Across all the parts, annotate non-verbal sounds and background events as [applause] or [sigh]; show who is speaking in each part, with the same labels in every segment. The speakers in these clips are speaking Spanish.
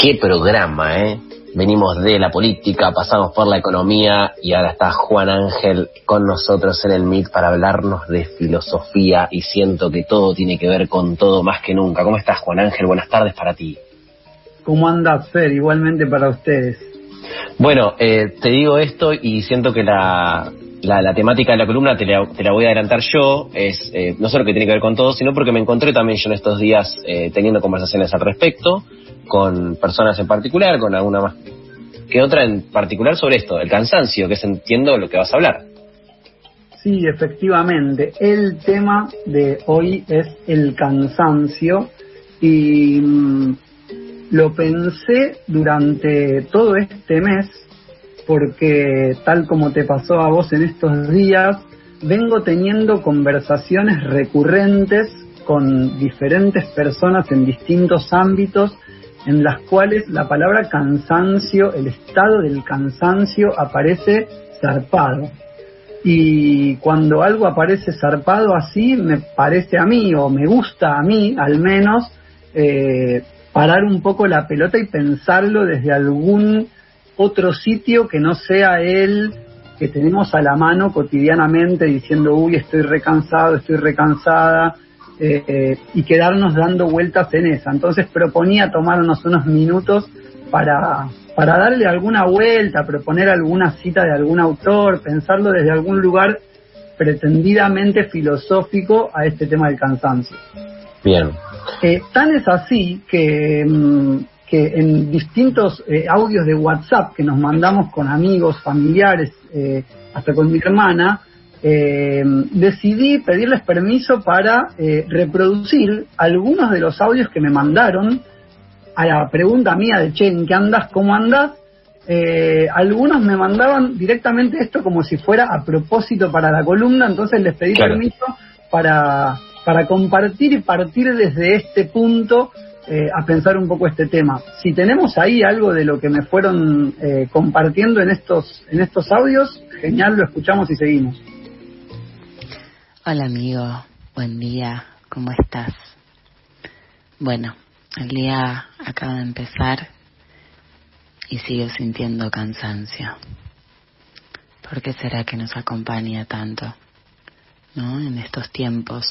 Speaker 1: Qué programa, ¿eh? Venimos de la política, pasamos por la economía y ahora está Juan Ángel con nosotros en el MIT para hablarnos de filosofía y siento que todo tiene que ver con todo más que nunca. ¿Cómo estás, Juan Ángel? Buenas tardes para ti.
Speaker 2: ¿Cómo andas, Fer? Igualmente para ustedes.
Speaker 1: Bueno, eh, te digo esto y siento que la, la, temática de la columna te la, te la, voy a adelantar yo, es eh, no solo que tiene que ver con todo, sino porque me encontré también yo en estos días eh, teniendo conversaciones al respecto con personas en particular, con alguna más que otra en particular sobre esto, el cansancio, que es entiendo lo que vas a hablar.
Speaker 2: Sí, efectivamente. El tema de hoy es el cansancio y mm, lo pensé durante todo este mes porque tal como te pasó a vos en estos días, vengo teniendo conversaciones recurrentes con diferentes personas en distintos ámbitos en las cuales la palabra cansancio, el estado del cansancio aparece zarpado. Y cuando algo aparece zarpado así, me parece a mí, o me gusta a mí al menos, eh, parar un poco la pelota y pensarlo desde algún otro sitio que no sea el que tenemos a la mano cotidianamente diciendo, uy, estoy recansado, estoy recansada, eh, y quedarnos dando vueltas en esa. Entonces proponía tomarnos unos minutos para, para darle alguna vuelta, proponer alguna cita de algún autor, pensarlo desde algún lugar pretendidamente filosófico a este tema del cansancio.
Speaker 1: Bien.
Speaker 2: Eh, tan es así que mm, que en distintos eh, audios de WhatsApp que nos mandamos con amigos, familiares, eh, hasta con mi hermana, eh, decidí pedirles permiso para reproducir algunos de los audios que me mandaron a la pregunta mía de, che, ¿en qué andas? ¿Cómo andas? algunos me mandaban directamente esto como si fuera a propósito para la columna, entonces les pedí permiso para, para compartir y partir desde este punto eh, a pensar un poco este tema. Si tenemos ahí algo de lo que me fueron eh, compartiendo en estos, en estos audios, genial, lo escuchamos y seguimos.
Speaker 3: Hola amigo, buen día, ¿cómo estás? Bueno, el día acaba de empezar y sigo sintiendo cansancio. ¿Por qué será que nos acompaña tanto? ¿No? En estos tiempos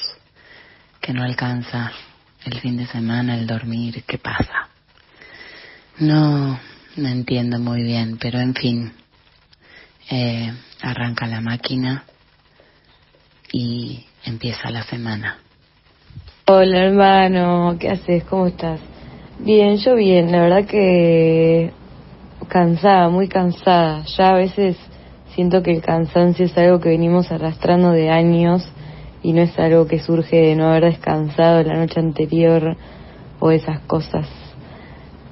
Speaker 3: que no alcanza el fin de semana, el dormir, ¿qué pasa? No, no entiendo muy bien, pero en fin, eh, arranca la máquina y empieza la semana.
Speaker 4: Hola hermano, ¿qué haces? ¿Cómo estás? Bien, yo bien, la verdad que cansada, muy cansada. Ya a veces siento que el cansancio es algo que venimos arrastrando de años y no es algo que surge de no haber descansado la noche anterior o esas cosas.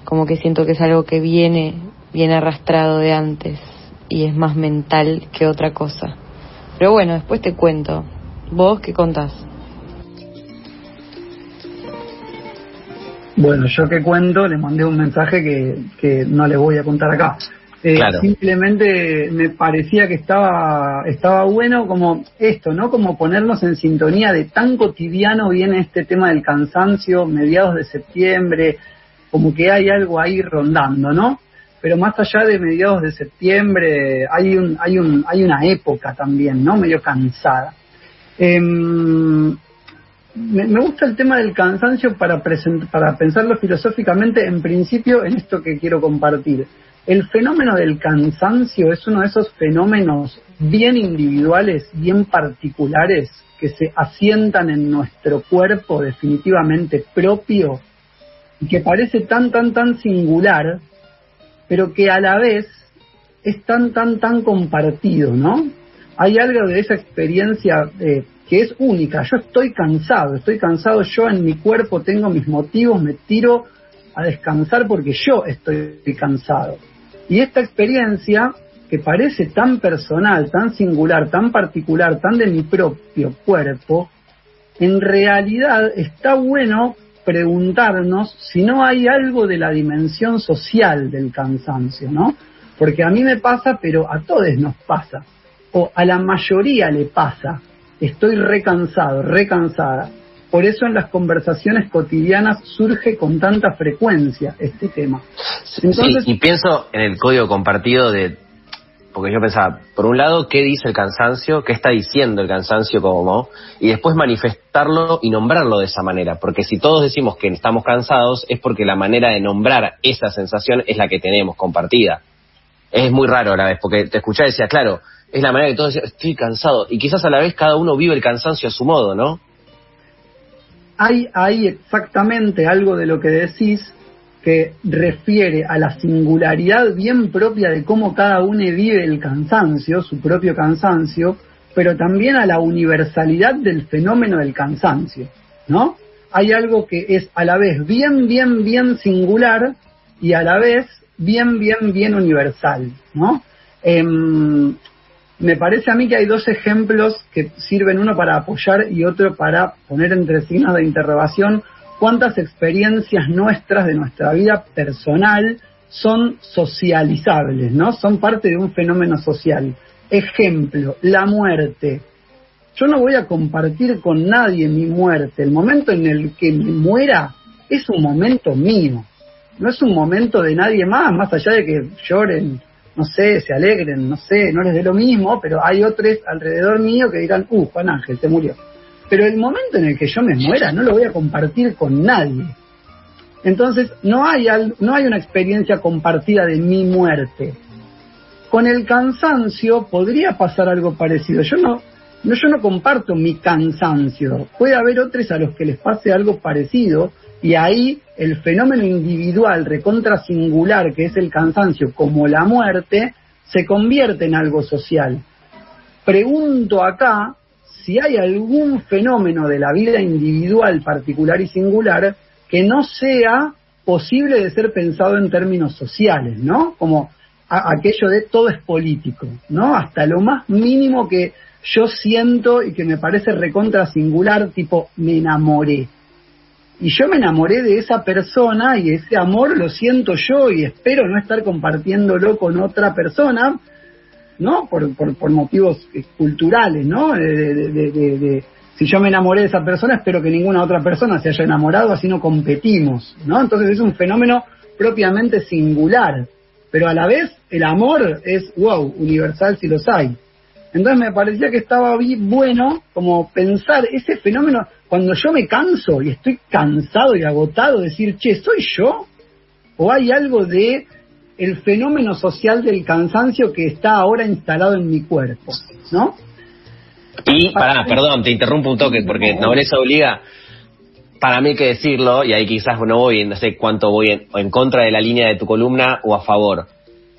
Speaker 4: Como que siento que es algo que viene, viene arrastrado de antes y es más mental que otra cosa. Pero bueno, después te cuento. ¿Vos qué contás?
Speaker 2: Bueno, yo que cuento, le mandé un mensaje que, que no le voy a contar acá. Eh, simplemente me parecía que estaba, estaba bueno como esto, ¿no? Como ponernos en sintonía de tan cotidiano viene este tema del cansancio, mediados de septiembre, como que hay algo ahí rondando, ¿no? Pero más allá de mediados de septiembre, hay, un, hay, un, hay una época también, ¿no? Medio cansada. Em, me, gusta el tema del cansancio para, para pensarlo filosóficamente, en principio, en esto que quiero compartir el fenómeno del cansancio es uno de esos fenómenos bien individuales, bien particulares, que se asientan en nuestro cuerpo definitivamente propio y que parece tan, tan, tan singular, pero que a la vez es tan, tan, tan compartido, ¿no? Hay algo de esa experiencia eh, que es única. Yo estoy cansado, estoy cansado, yo en mi cuerpo tengo mis motivos, me tiro a descansar porque yo estoy cansado. Y esta experiencia, que parece tan personal, tan singular, tan particular, tan de mi propio cuerpo, en realidad está bueno preguntarnos si no hay algo de la dimensión social del cansancio, ¿no? Porque a mí me pasa, pero a todos nos pasa, o a la mayoría le pasa. Estoy recansado, recansada. Por eso en las conversaciones cotidianas surge con tanta frecuencia este tema.
Speaker 1: y pienso en el código compartido de, porque yo pensaba, por un lado, ¿qué dice el cansancio? ¿Qué está diciendo el cansancio como? Y después manifestarlo y nombrarlo de esa manera, porque si todos decimos que estamos cansados es porque la manera de nombrar esa sensación es la que tenemos compartida. Es muy raro a la vez, porque te escuchaba y decía, claro, es la manera que todos decían, estoy cansado, y quizás a la vez cada uno vive el cansancio a su modo, ¿no?
Speaker 2: Hay, hay exactamente algo de lo que decís que refiere a la singularidad bien propia de cómo cada uno vive el cansancio, su propio cansancio, pero también a la universalidad del fenómeno del cansancio, ¿no? Hay algo que es a la vez bien, bien, bien singular y a la vez bien, bien, bien universal, ¿no? Em, me parece a mí que hay dos ejemplos que sirven uno para apoyar y otro para poner entre signos de interrogación cuántas experiencias nuestras de nuestra vida personal son socializables, ¿no? Son parte de un fenómeno social. Ejemplo, la muerte. Yo no voy a compartir con nadie mi muerte. El momento en el que me muera es un momento mío. No es un momento de nadie más, más allá de que lloren, no sé, se alegren, no sé, no les dé lo mismo, pero hay otros alrededor mío que dirán, uh, Juan Ángel, se murió. Pero el momento en el que yo me muera no lo voy a compartir con nadie. Entonces no hay, no hay una experiencia compartida de mi muerte. Con el cansancio podría pasar algo parecido. Yo no, no, yo no comparto mi cansancio. Puede haber otros a los que les pase algo parecido y ahí el fenómeno individual recontra singular que es el cansancio como la muerte se convierte en algo social. Pregunto acá si hay algún fenómeno de la vida individual particular y singular que no sea posible de ser pensado en términos sociales, ¿no? Como aquello de todo es político, ¿no? Hasta lo más mínimo que yo siento y que me parece recontra singular, tipo me enamoré. Y yo me enamoré de esa persona y ese amor lo siento yo y espero no estar compartiéndolo con otra persona, ¿no? Por, por, motivos eh, culturales, ¿no? De, si yo me enamoré de esa persona, espero que ninguna otra persona se haya enamorado, así no competimos, ¿no? Entonces es un fenómeno propiamente singular, pero a la vez el amor es, wow, universal si los hay. Entonces me parecía que estaba bien bueno como pensar ese fenómeno cuando yo me canso y estoy cansado y agotado, decir, che, ¿soy yo? ¿O hay algo de el fenómeno social del cansancio que está ahora instalado en mi cuerpo, ¿no?
Speaker 1: Y, pará, perdón, te interrumpo un toque, porque nobleza obliga, para mí que decirlo, y ahí quizás no voy, no sé cuánto voy en, en contra de la línea de tu columna o a favor,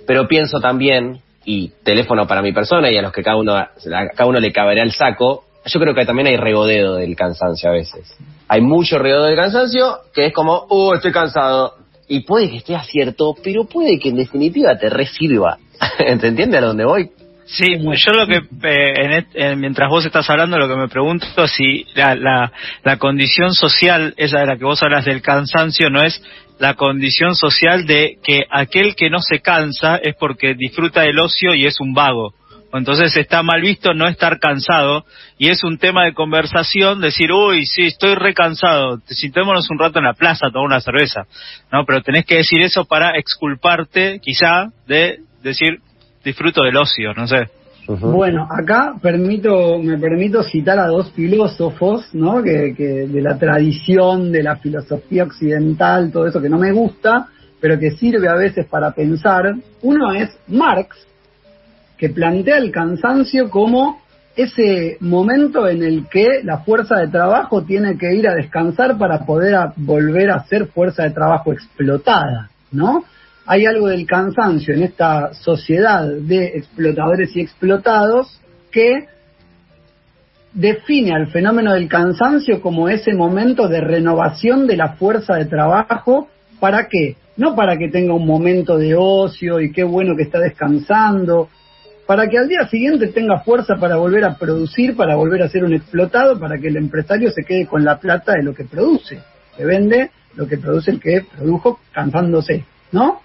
Speaker 1: pero pienso también, y teléfono para mi persona y a los que cada uno, a cada uno le caberá el saco, yo creo que también hay regodeo del cansancio a veces. Hay mucho regodeo del cansancio que es como, oh, estoy cansado, y puede que esté acierto, pero puede que en definitiva te resirva. [laughs] ¿Te entiendes a dónde voy?
Speaker 5: Sí, yo lo que, eh, mientras vos estás hablando, lo que me pregunto es si la, la, la condición social, esa de la que vos hablas del cansancio, no es la condición social de que aquel que no se cansa es porque disfruta del ocio y es un vago. Entonces está mal visto no estar cansado y es un tema de conversación decir, uy, sí, estoy recansado, sintémonos un rato en la plaza a tomar una cerveza, ¿no? Pero tenés que decir eso para exculparte quizá de decir, disfruto del ocio, no sé.
Speaker 2: Bueno, acá permito, me permito citar a dos filósofos, ¿no? Que, que de la tradición de la filosofía occidental, todo eso que no me gusta, pero que sirve a veces para pensar. Uno es Marx, que plantea el cansancio como ese momento en el que la fuerza de trabajo tiene que ir a descansar para poder volver a ser fuerza de trabajo explotada, ¿no? Hay algo del cansancio en esta sociedad de explotadores y explotados que define al fenómeno del cansancio como ese momento de renovación de la fuerza de trabajo para qué? No para que tenga un momento de ocio y qué bueno que está descansando para que al día siguiente tenga fuerza para volver a producir, para volver a ser un explotado, para que el empresario se quede con la plata de lo que produce, que vende lo que produce el que produjo cansándose, ¿no?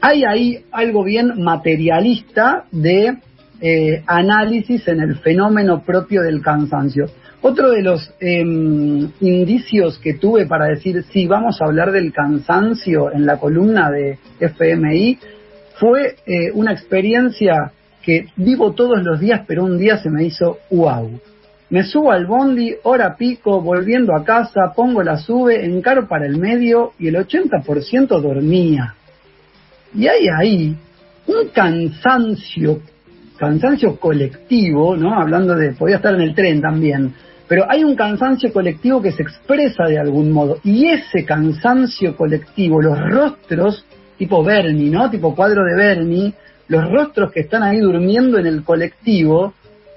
Speaker 2: Hay ahí algo bien materialista de eh, análisis en el fenómeno propio del cansancio. Otro de los em, indicios que tuve para decir, sí, vamos a hablar del cansancio en la columna de FMI, fue eh, una experiencia que vivo todos los días, pero un día se me hizo wow. Me subo al bondi, hora pico, volviendo a casa, pongo la sube, encaro para el medio y el 80% dormía. Y hay ahí un cansancio, cansancio colectivo, ¿no? Hablando de, podía estar en el tren también, pero hay un cansancio colectivo que se expresa de algún modo. Y ese cansancio colectivo, los rostros, tipo Bernie, ¿no? Tipo cuadro de Bernie, los rostros que están ahí durmiendo en el colectivo,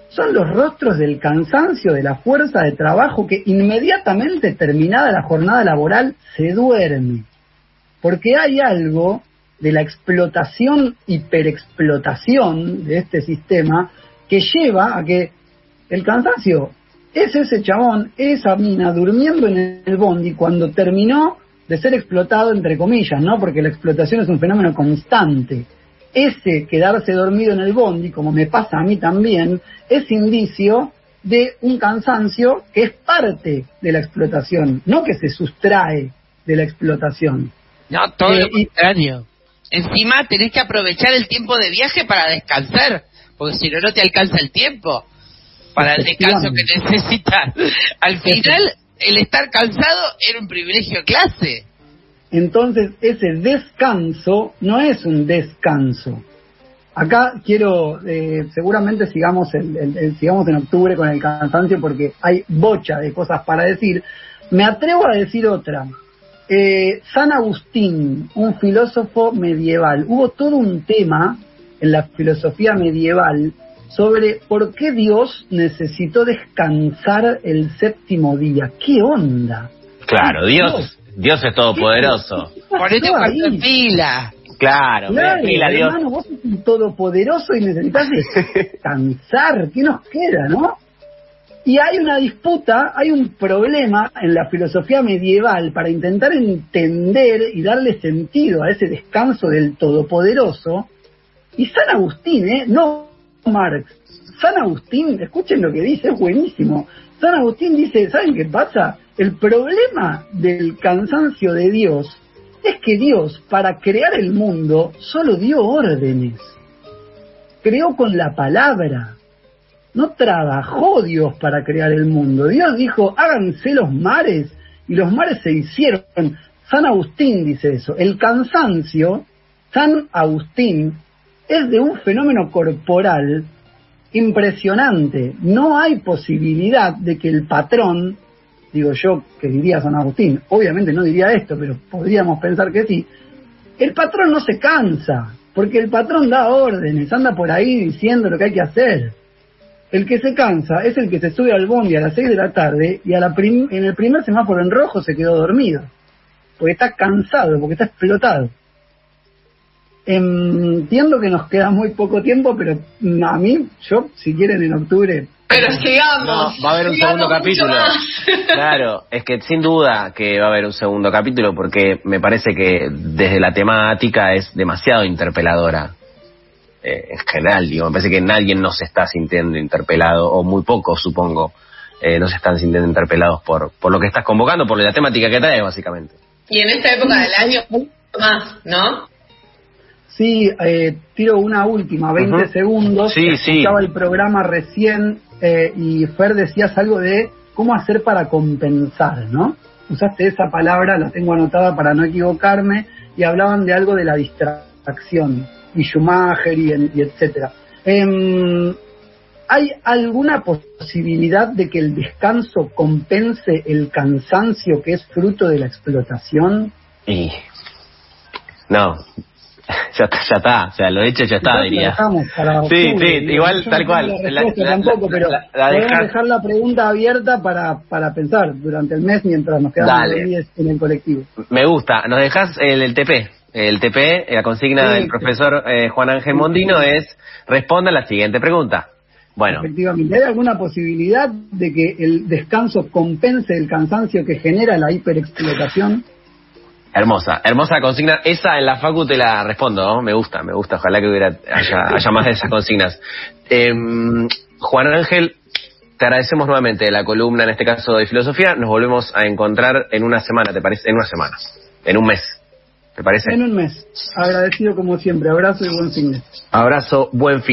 Speaker 2: son los rostros del cansancio, de la fuerza de trabajo que inmediatamente terminada la jornada laboral se duerme. Porque hay algo de la explotación, hiperexplotación de este sistema que lleva a que el cansancio es ese chabón, esa mina durmiendo en el bondi cuando terminó de ser explotado entre comillas, ¿no? Porque la explotación es un fenómeno constante. Ese quedarse dormido en el bondi, como me pasa a mí también, es indicio de un cansancio que es parte de la explotación, no que se sustrae de la explotación.
Speaker 6: No, todo lo eh, contrario. Encima tenés que aprovechar el tiempo de viaje para descansar, porque si no, no te alcanza el tiempo para el descanso que necesitas. Al final, el estar cansado era un privilegio de clase.
Speaker 2: Entonces, ese descanso no es un descanso. Acá quiero, eh, seguramente sigamos, el, sigamos en octubre con el cansancio porque hay bocha de cosas para decir. Me atrevo a decir otra. Eh, San Agustín, un filósofo medieval, hubo todo un tema en la filosofía medieval sobre por qué Dios necesitó descansar el séptimo día. ¿Qué onda?
Speaker 1: Claro, Dios, Dios, es todopoderoso.
Speaker 6: Ponete en pila.
Speaker 1: Claro,
Speaker 2: claro pila, Dios. Hermano, vos sos un todopoderoso y necesitas descansar. [laughs] ¿Qué nos queda, no? Y hay una disputa, hay un problema en la filosofía medieval para intentar entender y darle sentido a ese descanso del Todopoderoso. Y San Agustín, ¿eh? no Marx, San Agustín, escuchen lo que dice, es buenísimo. San Agustín dice, ¿saben qué pasa? El problema del cansancio de Dios es que Dios, para crear el mundo, solo dio órdenes. Creó con la palabra no trabajó Dios para crear el mundo. Dios dijo, háganse los mares, y los mares se hicieron. San Agustín dice eso. El cansancio, San Agustín, es de un fenómeno corporal impresionante. No hay posibilidad de que el patrón, digo yo que diría San Agustín, obviamente no diría esto, pero podríamos pensar que sí, el patrón no se cansa, porque el patrón da órdenes, anda por ahí diciendo lo que hay que hacer. El que se cansa es el que se sube al bondi a las 6 de la tarde y a la en el primer semáforo en rojo se quedó dormido. Porque está cansado, porque está explotado. Entiendo que nos queda muy poco tiempo, pero a mí, yo, si quieren en octubre...
Speaker 6: Pero sigamos.
Speaker 1: va a haber un segundo capítulo. [laughs] Claro, es que sin duda que va a haber un segundo capítulo porque me parece que desde la temática es demasiado interpeladora. Eh, en general, digo, me parece que nadie no se está sintiendo interpelado, o muy pocos, supongo, eh, no se están sintiendo interpelados por, por lo que estás convocando, por la temática que traes, básicamente.
Speaker 6: Y en esta época del año, más, ¿no?
Speaker 2: Sí, eh, tiro una última, 20 segundos.
Speaker 1: Sí, sí.
Speaker 2: Escuchaba el programa recién y Fer decías algo de cómo hacer para compensar, ¿no? Usaste esa palabra, la tengo anotada para no equivocarme, y hablaban de algo de la distracción y Schumacher y, etcétera. Em, ¿Hay alguna posibilidad de que el descanso compense el cansancio que es fruto de la explotación?
Speaker 1: Y no, [laughs] ya está, ya está, o sea, lo hecho ya está, diría. sí, sí, igual tal cual.
Speaker 2: La, tampoco, pero podemos dejar la pregunta abierta para, para pensar durante el mes mientras nos quedamos en el colectivo.
Speaker 1: Me gusta, nos dejas el, el TP. El TP, la consigna del profesor eh, Juan Ángel Mondino es responda a la siguiente pregunta. Bueno.
Speaker 2: Efectivamente, ¿hay alguna posibilidad de que el descanso compense el cansancio que genera la hiperexplotación?
Speaker 1: Hermosa, hermosa consigna. Esa en la facu te la respondo, me gusta, me gusta. Ojalá que hubiera haya, más de esas consignas. Em, Juan Ángel, te agradecemos nuevamente la columna, en este caso de filosofía. Nos volvemos a encontrar en una semana, ¿te parece? En una semana, en un mes. ¿Te parece?
Speaker 2: En un mes. Agradecido como siempre. Abrazo y buen fin.
Speaker 1: Abrazo, buen fin.